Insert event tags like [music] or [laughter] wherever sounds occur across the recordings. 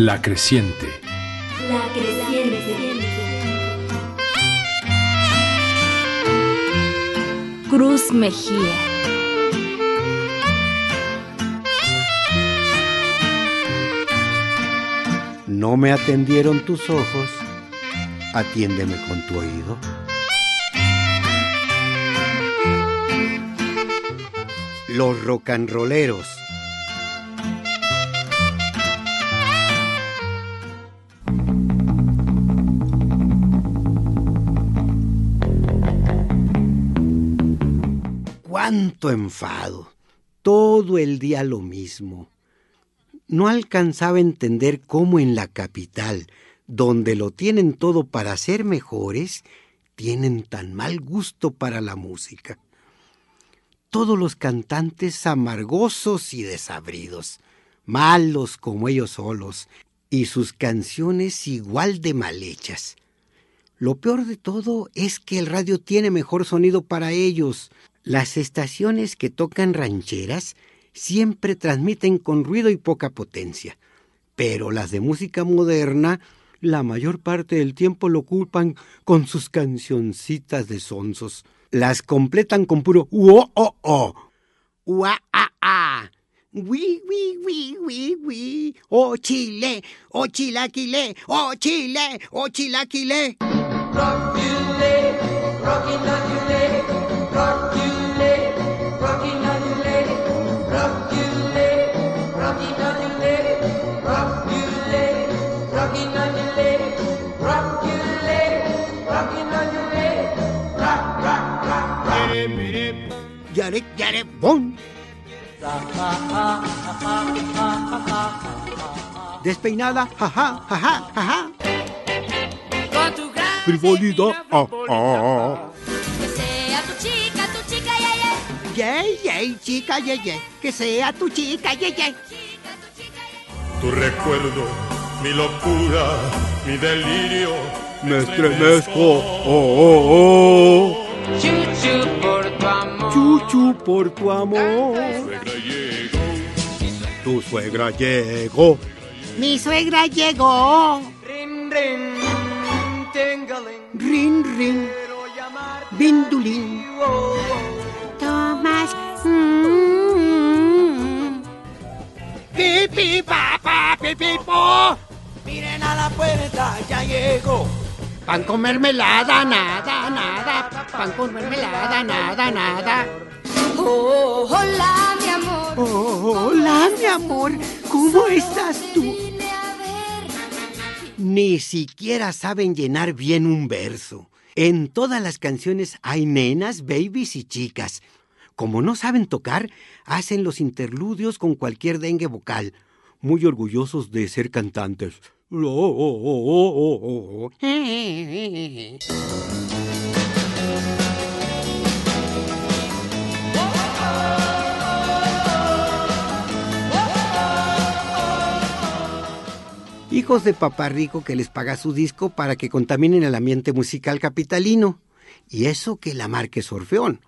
La creciente. La creciente. Cruz Mejía. No me atendieron tus ojos, atiéndeme con tu oído. Los rocanroleros. Cuánto enfado. Todo el día lo mismo. No alcanzaba a entender cómo en la capital, donde lo tienen todo para ser mejores, tienen tan mal gusto para la música. Todos los cantantes amargosos y desabridos, malos como ellos solos, y sus canciones igual de mal hechas. Lo peor de todo es que el radio tiene mejor sonido para ellos. Las estaciones que tocan rancheras siempre transmiten con ruido y poca potencia, pero las de música moderna la mayor parte del tiempo lo culpan con sus cancioncitas de sonsos. Las completan con puro uo o o. Ua a a. Wi wi wi wi wi. Oh Chile, oh chilaquile, oh Chile, oh chilaquile. Yare, yare, bom. Despeinada, jaja, jaja, jaja. Frivolidad, ah, ah. Que sea tu chica, tu chica, yeah, yeah. Yay, yay, chica, yay, yay. Que sea tu chica, yay, yay. Tu recuerdo, mi locura, mi delirio. Me estremezco, oh, oh, oh. Chuchu por tu amor. Suegra llegó, Tu suegra llegó. Mi suegra llegó. Rin, rin, tingling. Rin, rin. Quiero llamar Bindulín. Tomás. mm, Pipi, papá, pipi, po. Miren a la puerta, ya llegó. Pan con mermelada, nada, nada. Pan con mermelada, nada, nada. Oh, hola, mi amor. Oh, hola, mi amor. ¿Cómo estás tú? Ni siquiera saben llenar bien un verso. En todas las canciones hay nenas, babies y chicas. Como no saben tocar, hacen los interludios con cualquier dengue vocal, muy orgullosos de ser cantantes. Oh, oh, oh, [laughs] Hijos de papá rico que les paga su disco para que contaminen el ambiente musical capitalino. Y eso que la marca es Orfeón.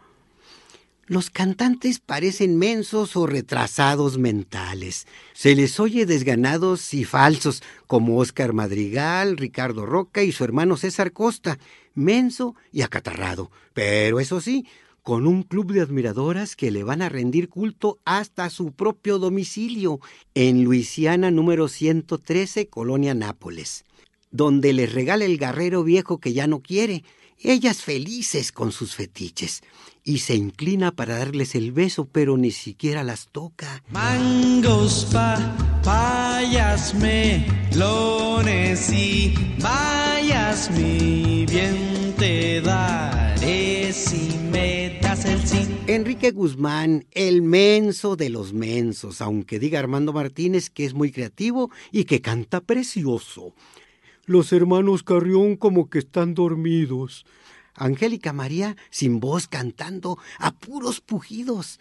Los cantantes parecen mensos o retrasados mentales. Se les oye desganados y falsos, como Óscar Madrigal, Ricardo Roca y su hermano César Costa, menso y acatarrado. Pero eso sí, con un club de admiradoras que le van a rendir culto hasta su propio domicilio, en Luisiana número 113, Colonia Nápoles, donde les regala el guerrero viejo que ya no quiere, ellas felices con sus fetiches, y se inclina para darles el beso, pero ni siquiera las toca. Mangos, papayas, melones y bayas, mi bien te daré si me. Enrique Guzmán, el menso de los mensos, aunque diga Armando Martínez que es muy creativo y que canta precioso. Los hermanos Carrión como que están dormidos. Angélica María sin voz cantando a puros pujidos.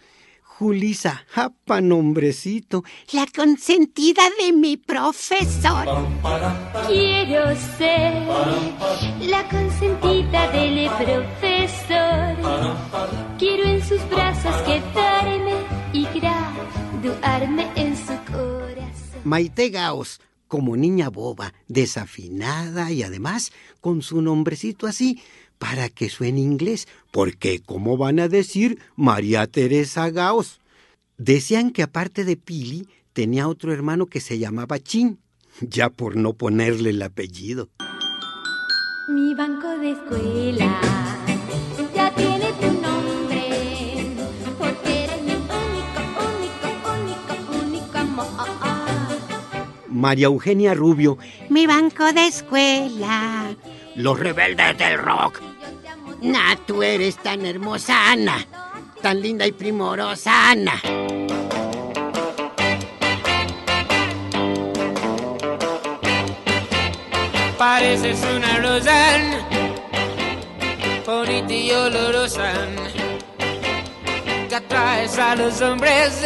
Julisa, japa nombrecito, La consentida de mi profesor. Quiero ser la consentida del profesor. Quiero en sus brazos quedarme y graduarme en su corazón. Maite Gaos, como niña boba, desafinada y además con su nombrecito así para que suene inglés, porque ¿cómo van a decir María Teresa Gaos? Decían que aparte de Pili tenía otro hermano que se llamaba Chin, [laughs] ya por no ponerle el apellido. Mi banco de escuela ya tiene tu nombre, porque eres mi único, único, único, único amor. María Eugenia Rubio, Mi banco de escuela. los rebeldes del rock. Nah, tú eres tan hermosa, Ana. Tan linda y primorosa, Ana. Pareces una rosa bonita y olorosa que atraes a los hombres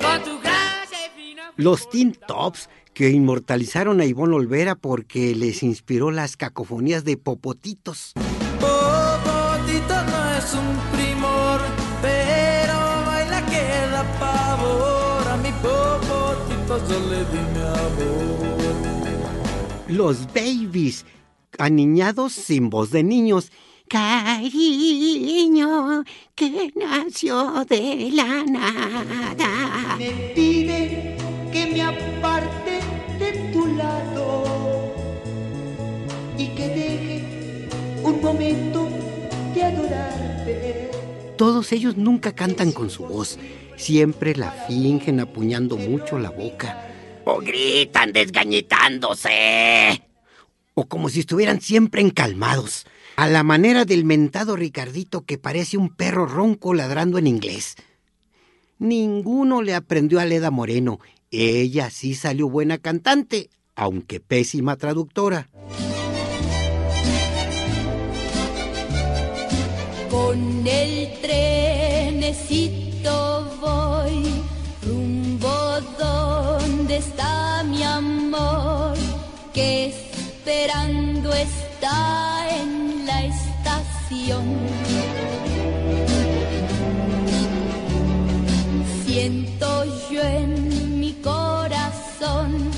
con tu gracia y Los Teen Tops que inmortalizaron a Ivonne Olvera porque les inspiró las cacofonías de Popotitos. Es un primor, pero baila que da pavor. A mi popotito yo le di mi amor. Los Babies, aniñados sin voz de niños. Cariño que nació de la nada. Me pide que me aparte de tu lado y que deje un momento. Todos ellos nunca cantan con su voz, siempre la fingen apuñando mucho la boca. O gritan desgañitándose. o como si estuvieran siempre encalmados, a la manera del mentado Ricardito que parece un perro ronco ladrando en inglés. Ninguno le aprendió a Leda Moreno. Ella sí salió buena cantante, aunque pésima traductora. Con el trenecito voy rumbo donde está mi amor, que esperando está en la estación. Siento yo en mi corazón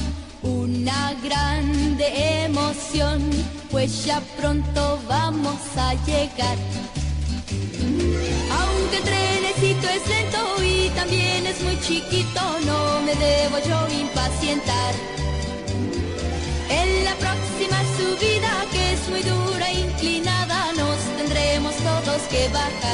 una grande emoción, pues ya pronto vamos a llegar. El trenecito es lento y también es muy chiquito, no me debo yo impacientar. En la próxima subida, que es muy dura e inclinada, nos tendremos todos que bajar.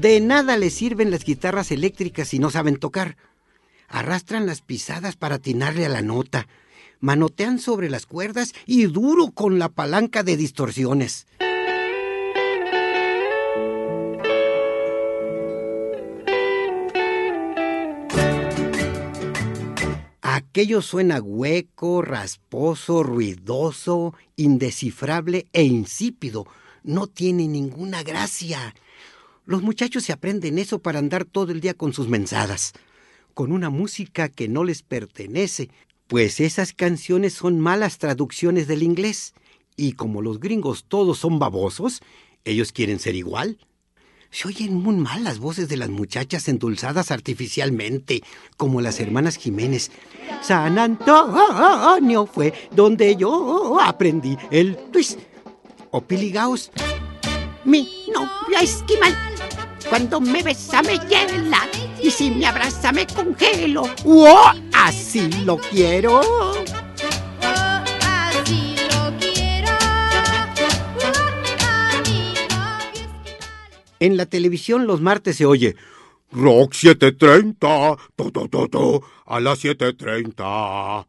De nada les sirven las guitarras eléctricas si no saben tocar. Arrastran las pisadas para atinarle a la nota, manotean sobre las cuerdas y duro con la palanca de distorsiones. Aquello suena hueco, rasposo, ruidoso, indescifrable e insípido. No tiene ninguna gracia. Los muchachos se aprenden eso para andar todo el día con sus mensadas, con una música que no les pertenece, pues esas canciones son malas traducciones del inglés. Y como los gringos todos son babosos, ellos quieren ser igual. Se oyen muy mal las voces de las muchachas endulzadas artificialmente, como las hermanas Jiménez. San Antonio fue donde yo aprendí el twist. O Piligaos. Mi novia esquimal. Cuando me besa me hiela. Y si me abraza me congelo. ¡Oh! Así lo quiero. Así lo quiero. Novio esquimal. En la televisión los martes se oye Rock 730, to, to, to, to, a las 730.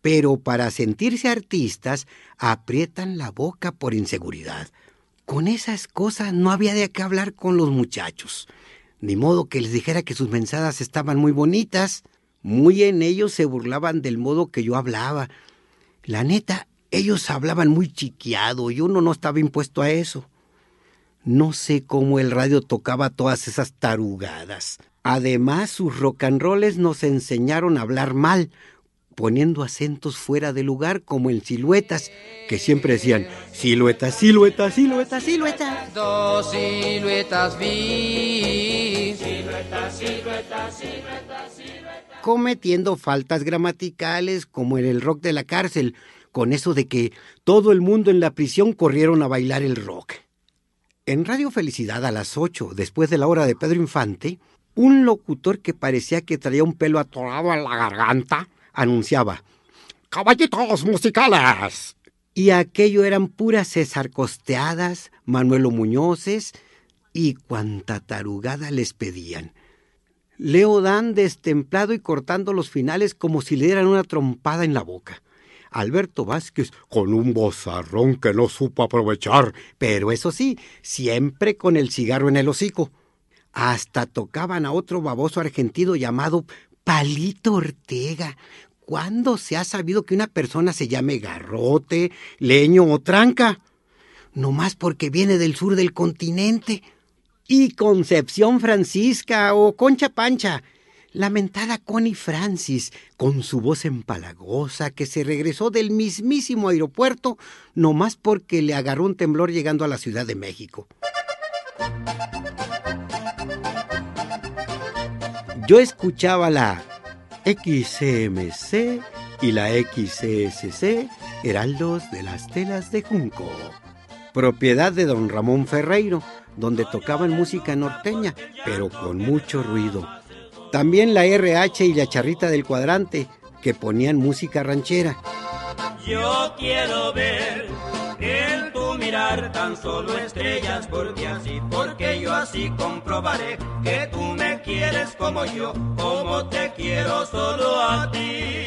Pero para sentirse artistas aprietan la boca por inseguridad. Con esas cosas no había de qué hablar con los muchachos. Ni modo que les dijera que sus mensadas estaban muy bonitas. Muy en ellos se burlaban del modo que yo hablaba. La neta, ellos hablaban muy chiqueado y uno no estaba impuesto a eso. No sé cómo el radio tocaba todas esas tarugadas. Además, sus rolls nos enseñaron a hablar mal, poniendo acentos fuera de lugar como en siluetas, que siempre decían silueta, silueta, silueta, silueta. Dos siluetas vi. Cometiendo faltas gramaticales como en el rock de la cárcel, con eso de que todo el mundo en la prisión corrieron a bailar el rock. En Radio Felicidad a las 8, después de la hora de Pedro Infante, un locutor que parecía que traía un pelo atorado a la garganta anunciaba Caballitos musicales. Y aquello eran puras César Costeadas, Manuelo Muñozes y cuanta tarugada les pedían. Leo Dan destemplado y cortando los finales como si le dieran una trompada en la boca. Alberto Vázquez con un bozarrón que no supo aprovechar, pero eso sí, siempre con el cigarro en el hocico. Hasta tocaban a otro baboso argentino llamado Palito Ortega. ¿Cuándo se ha sabido que una persona se llame garrote, leño o tranca? No más porque viene del sur del continente. Y Concepción Francisca o Concha Pancha, lamentada Connie Francis, con su voz empalagosa, que se regresó del mismísimo aeropuerto, no más porque le agarró un temblor llegando a la Ciudad de México. Yo escuchaba la XCMC y la XCSC, heraldos de las telas de Junco, propiedad de don Ramón Ferreiro, donde tocaban música norteña, pero con mucho ruido. También la RH y la charrita del cuadrante, que ponían música ranchera. Yo quiero ver tu mirar tan solo estrellas, así, porque yo así comprobaré que tú me quieres como yo, como te quiero solo a ti.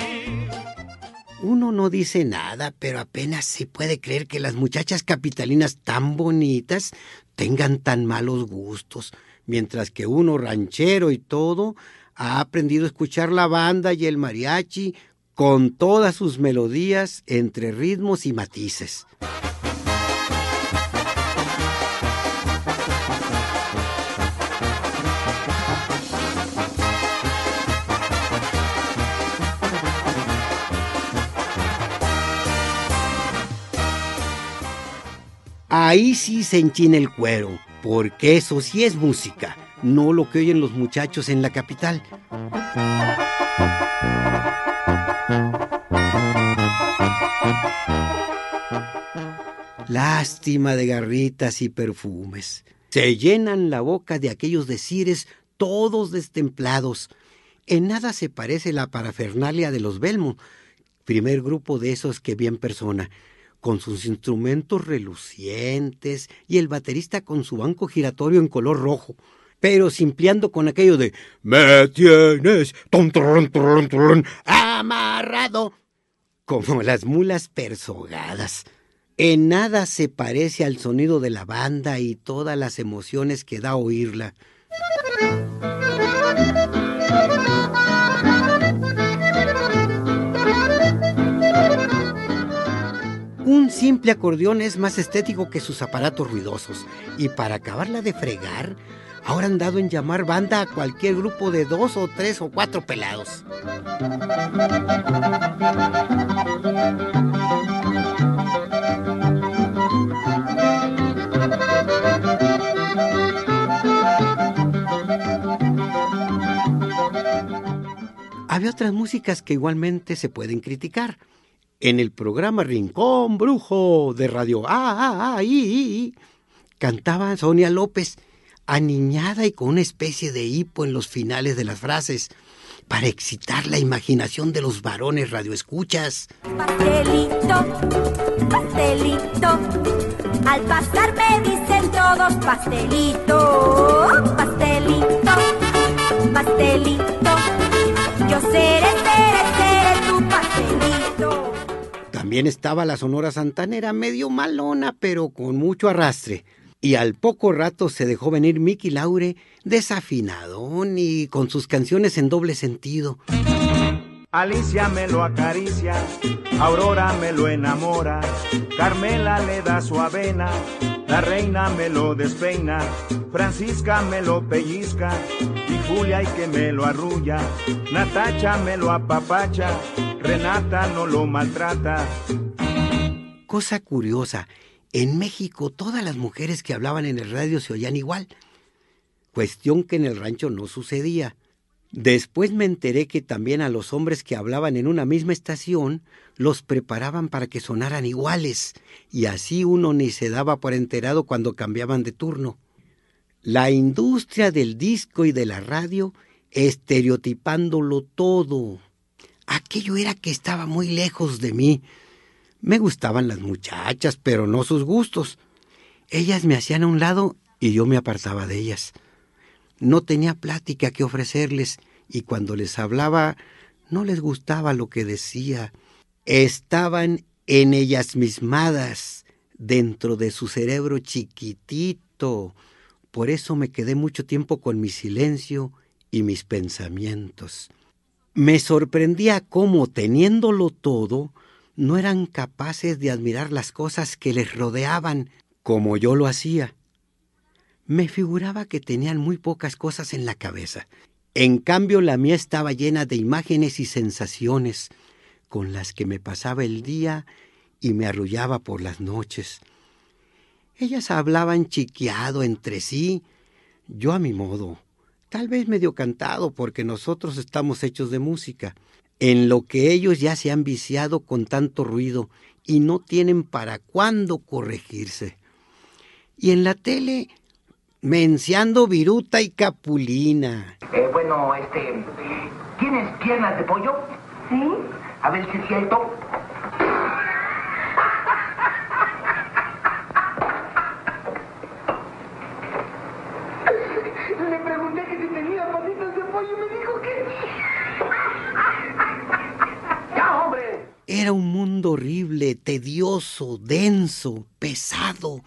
Uno no dice nada, pero apenas se puede creer que las muchachas capitalinas tan bonitas tengan tan malos gustos, mientras que uno ranchero y todo ha aprendido a escuchar la banda y el mariachi con todas sus melodías entre ritmos y matices. Ahí sí se enchina el cuero, porque eso sí es música, no lo que oyen los muchachos en la capital. Lástima de garritas y perfumes. Se llenan la boca de aquellos decires todos destemplados. En nada se parece la parafernalia de los Belmo, primer grupo de esos que vi en persona, con sus instrumentos relucientes y el baterista con su banco giratorio en color rojo, pero simpleando con aquello de Me tienes ton, tron, tron, amarrado, como las mulas persogadas. En nada se parece al sonido de la banda y todas las emociones que da oírla. Un simple acordeón es más estético que sus aparatos ruidosos, y para acabarla de fregar, ahora han dado en llamar banda a cualquier grupo de dos o tres o cuatro pelados. Había otras músicas que igualmente se pueden criticar. En el programa Rincón Brujo de Radio Ah, ah, ah, i, cantaba Sonia López, aniñada y con una especie de hipo en los finales de las frases, para excitar la imaginación de los varones radioescuchas. Pastelito, pastelito. Al pasar me dicen todos pastelito, pastelito, pastelito. Yo seré, seré. También estaba la Sonora Santanera, medio malona, pero con mucho arrastre. Y al poco rato se dejó venir Mickey Laure, desafinadón y con sus canciones en doble sentido. Alicia me lo acaricia, Aurora me lo enamora, Carmela le da su avena, la reina me lo despeina, Francisca me lo pellizca, y Julia y que me lo arrulla, Natacha me lo apapacha, Renata no lo maltrata. Cosa curiosa, en México todas las mujeres que hablaban en el radio se oían igual, cuestión que en el rancho no sucedía. Después me enteré que también a los hombres que hablaban en una misma estación los preparaban para que sonaran iguales, y así uno ni se daba por enterado cuando cambiaban de turno. La industria del disco y de la radio estereotipándolo todo. Aquello era que estaba muy lejos de mí. Me gustaban las muchachas, pero no sus gustos. Ellas me hacían a un lado y yo me apartaba de ellas. No tenía plática que ofrecerles y cuando les hablaba no les gustaba lo que decía. Estaban en ellas mismadas, dentro de su cerebro chiquitito. Por eso me quedé mucho tiempo con mi silencio y mis pensamientos. Me sorprendía cómo, teniéndolo todo, no eran capaces de admirar las cosas que les rodeaban como yo lo hacía. Me figuraba que tenían muy pocas cosas en la cabeza. En cambio, la mía estaba llena de imágenes y sensaciones con las que me pasaba el día y me arrullaba por las noches. Ellas hablaban chiqueado entre sí, yo a mi modo, tal vez medio cantado porque nosotros estamos hechos de música, en lo que ellos ya se han viciado con tanto ruido y no tienen para cuándo corregirse. Y en la tele menciando viruta y capulina. Eh, bueno, este. ¿Tienes piernas de pollo? Sí. A ver si es cierto. Le pregunté que si tenía patitas de pollo y me dijo que ¡Ya, hombre! Era un mundo horrible, tedioso, denso, pesado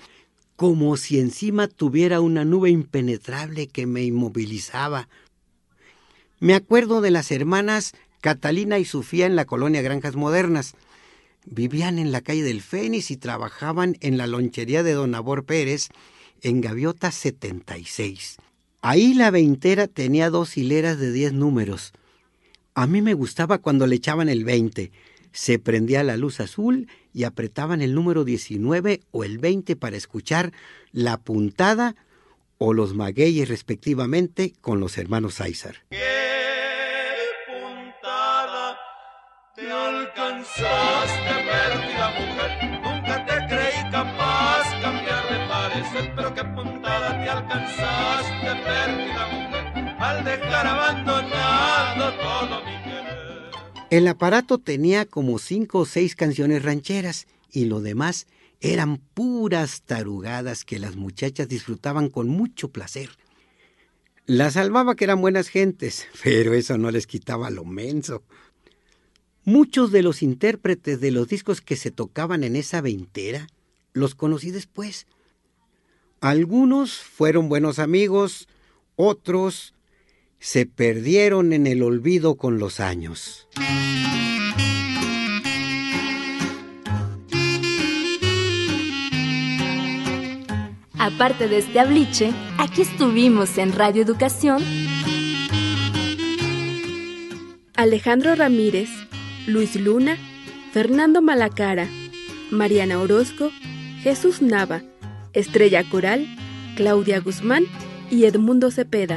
como si encima tuviera una nube impenetrable que me inmovilizaba. Me acuerdo de las hermanas Catalina y Sofía en la colonia Granjas Modernas. Vivían en la calle del Fénix y trabajaban en la lonchería de Don Abor Pérez en Gaviota 76. Ahí la veintera tenía dos hileras de diez números. A mí me gustaba cuando le echaban el veinte. Se prendía la luz azul y apretaban el número 19 o el 20 para escuchar la puntada o los magueyes respectivamente con los hermanos Aizar. ¡Qué puntada! Te alcanzaste, perdida mujer. Nunca te creí capaz cambiar de parecer, pero qué puntada te alcanzaste, perdida mujer, al dejar abandonado todo mi el aparato tenía como cinco o seis canciones rancheras y lo demás eran puras tarugadas que las muchachas disfrutaban con mucho placer. Las salvaba que eran buenas gentes, [laughs] pero eso no les quitaba lo menso. Muchos de los intérpretes de los discos que se tocaban en esa veintera los conocí después. Algunos fueron buenos amigos, otros se perdieron en el olvido con los años. Aparte de este abliche, aquí estuvimos en Radio Educación. Alejandro Ramírez, Luis Luna, Fernando Malacara, Mariana Orozco, Jesús Nava, Estrella Coral, Claudia Guzmán y Edmundo Cepeda.